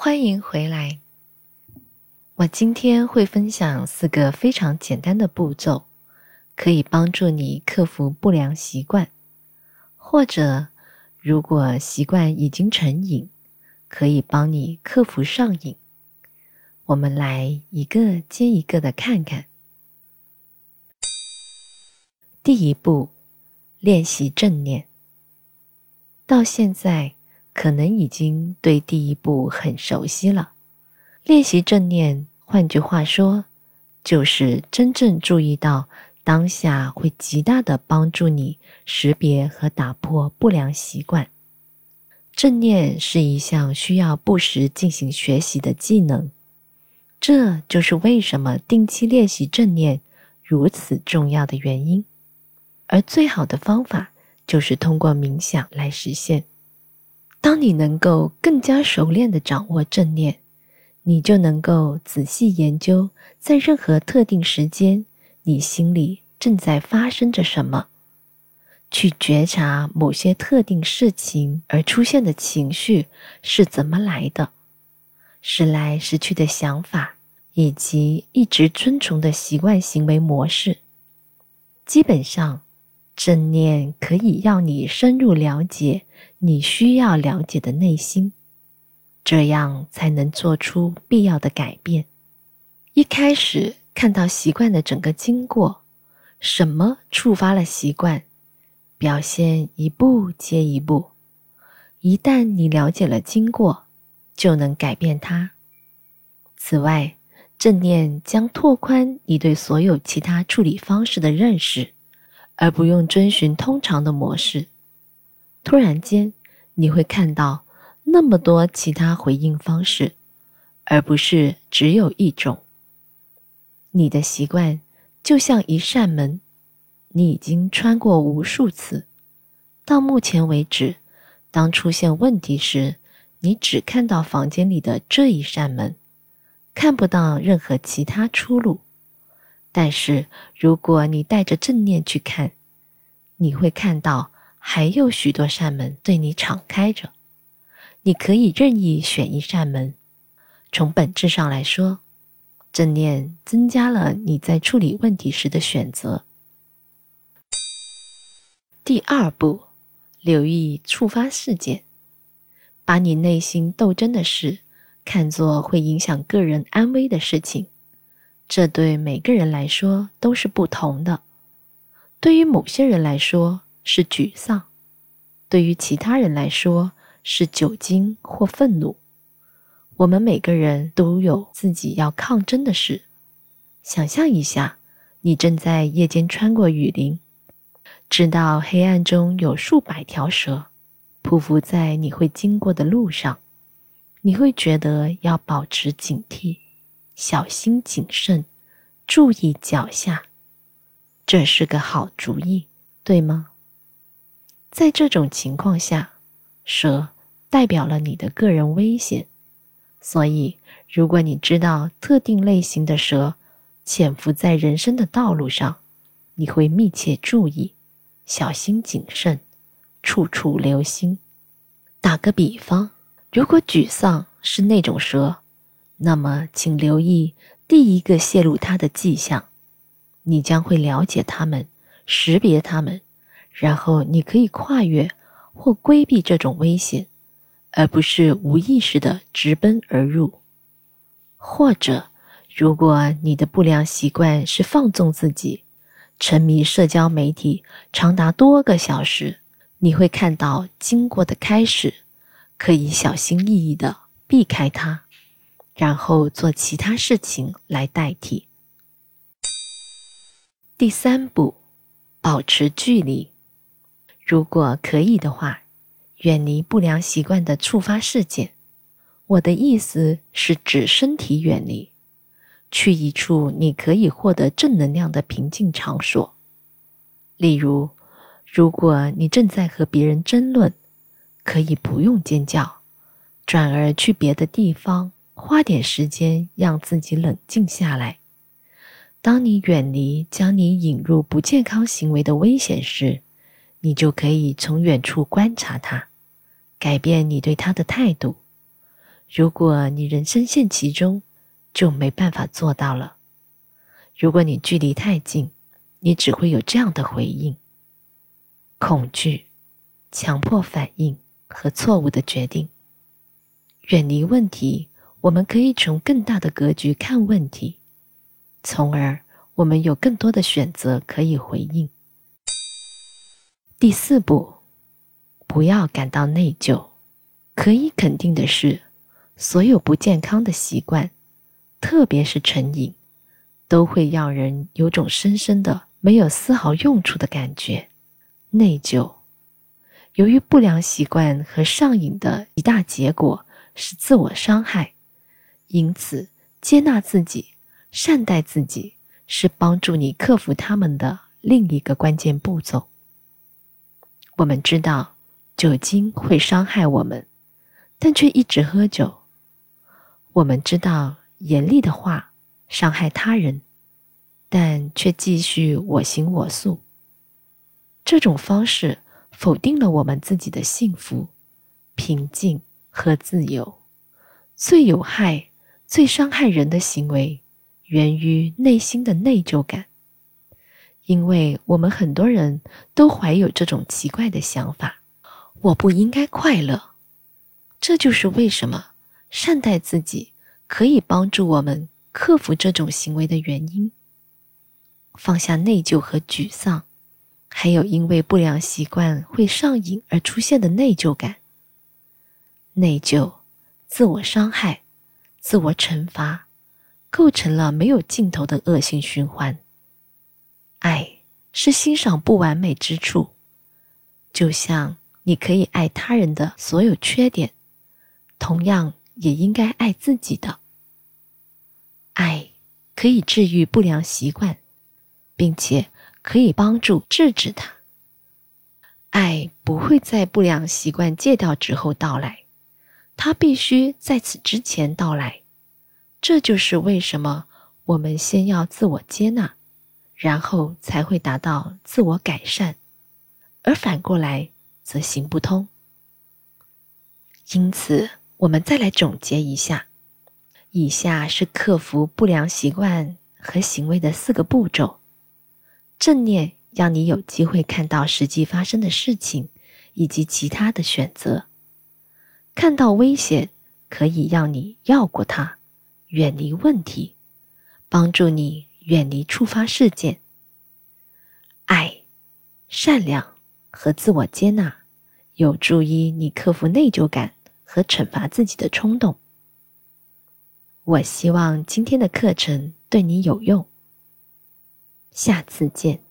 欢迎回来。我今天会分享四个非常简单的步骤，可以帮助你克服不良习惯，或者如果习惯已经成瘾，可以帮你克服上瘾。我们来一个接一个的看看。第一步，练习正念。到现在。可能已经对第一步很熟悉了。练习正念，换句话说，就是真正注意到当下，会极大的帮助你识别和打破不良习惯。正念是一项需要不时进行学习的技能，这就是为什么定期练习正念如此重要的原因。而最好的方法就是通过冥想来实现。当你能够更加熟练的掌握正念，你就能够仔细研究在任何特定时间你心里正在发生着什么，去觉察某些特定事情而出现的情绪是怎么来的，时来时去的想法，以及一直遵从的习惯行为模式。基本上，正念可以让你深入了解。你需要了解的内心，这样才能做出必要的改变。一开始看到习惯的整个经过，什么触发了习惯，表现一步接一步。一旦你了解了经过，就能改变它。此外，正念将拓宽你对所有其他处理方式的认识，而不用遵循通常的模式。突然间，你会看到那么多其他回应方式，而不是只有一种。你的习惯就像一扇门，你已经穿过无数次。到目前为止，当出现问题时，你只看到房间里的这一扇门，看不到任何其他出路。但是，如果你带着正念去看，你会看到。还有许多扇门对你敞开着，你可以任意选一扇门。从本质上来说，正念增加了你在处理问题时的选择。第二步，留意触发事件，把你内心斗争的事看作会影响个人安危的事情。这对每个人来说都是不同的。对于某些人来说，是沮丧，对于其他人来说是酒精或愤怒。我们每个人都有自己要抗争的事。想象一下，你正在夜间穿过雨林，知道黑暗中有数百条蛇匍匐在你会经过的路上，你会觉得要保持警惕，小心谨慎，注意脚下。这是个好主意，对吗？在这种情况下，蛇代表了你的个人危险，所以如果你知道特定类型的蛇潜伏在人生的道路上，你会密切注意，小心谨慎，处处留心。打个比方，如果沮丧是那种蛇，那么请留意第一个泄露它的迹象，你将会了解它们，识别它们。然后你可以跨越或规避这种危险，而不是无意识的直奔而入。或者，如果你的不良习惯是放纵自己，沉迷社交媒体长达多个小时，你会看到经过的开始，可以小心翼翼的避开它，然后做其他事情来代替。第三步，保持距离。如果可以的话，远离不良习惯的触发事件。我的意思是指身体远离，去一处你可以获得正能量的平静场所。例如，如果你正在和别人争论，可以不用尖叫，转而去别的地方，花点时间让自己冷静下来。当你远离将你引入不健康行为的危险时，你就可以从远处观察它，改变你对它的态度。如果你人深陷其中，就没办法做到了。如果你距离太近，你只会有这样的回应：恐惧、强迫反应和错误的决定。远离问题，我们可以从更大的格局看问题，从而我们有更多的选择可以回应。第四步，不要感到内疚。可以肯定的是，所有不健康的习惯，特别是成瘾，都会让人有种深深的没有丝毫用处的感觉。内疚，由于不良习惯和上瘾的一大结果是自我伤害，因此接纳自己、善待自己是帮助你克服他们的另一个关键步骤。我们知道酒精会伤害我们。但却一直喝酒。我们知道严厉的话伤害他人，但却继续我行我素。这种方式否定了我们自己的幸福、平静和自由。最有害、最伤害人的行为，源于内心的内疚感，因为我们很多人都怀有这种奇怪的想法：我不应该快乐。这就是为什么善待自己可以帮助我们克服这种行为的原因。放下内疚和沮丧，还有因为不良习惯会上瘾而出现的内疚感。内疚、自我伤害、自我惩罚，构成了没有尽头的恶性循环。爱是欣赏不完美之处，就像你可以爱他人的所有缺点。同样也应该爱自己的。爱可以治愈不良习惯，并且可以帮助制止它。爱不会在不良习惯戒掉之后到来，它必须在此之前到来。这就是为什么我们先要自我接纳，然后才会达到自我改善，而反过来则行不通。因此。我们再来总结一下，以下是克服不良习惯和行为的四个步骤。正念让你有机会看到实际发生的事情以及其他的选择，看到危险可以让你绕过它，远离问题，帮助你远离触发事件。爱、善良和自我接纳有助于你克服内疚感。和惩罚自己的冲动。我希望今天的课程对你有用。下次见。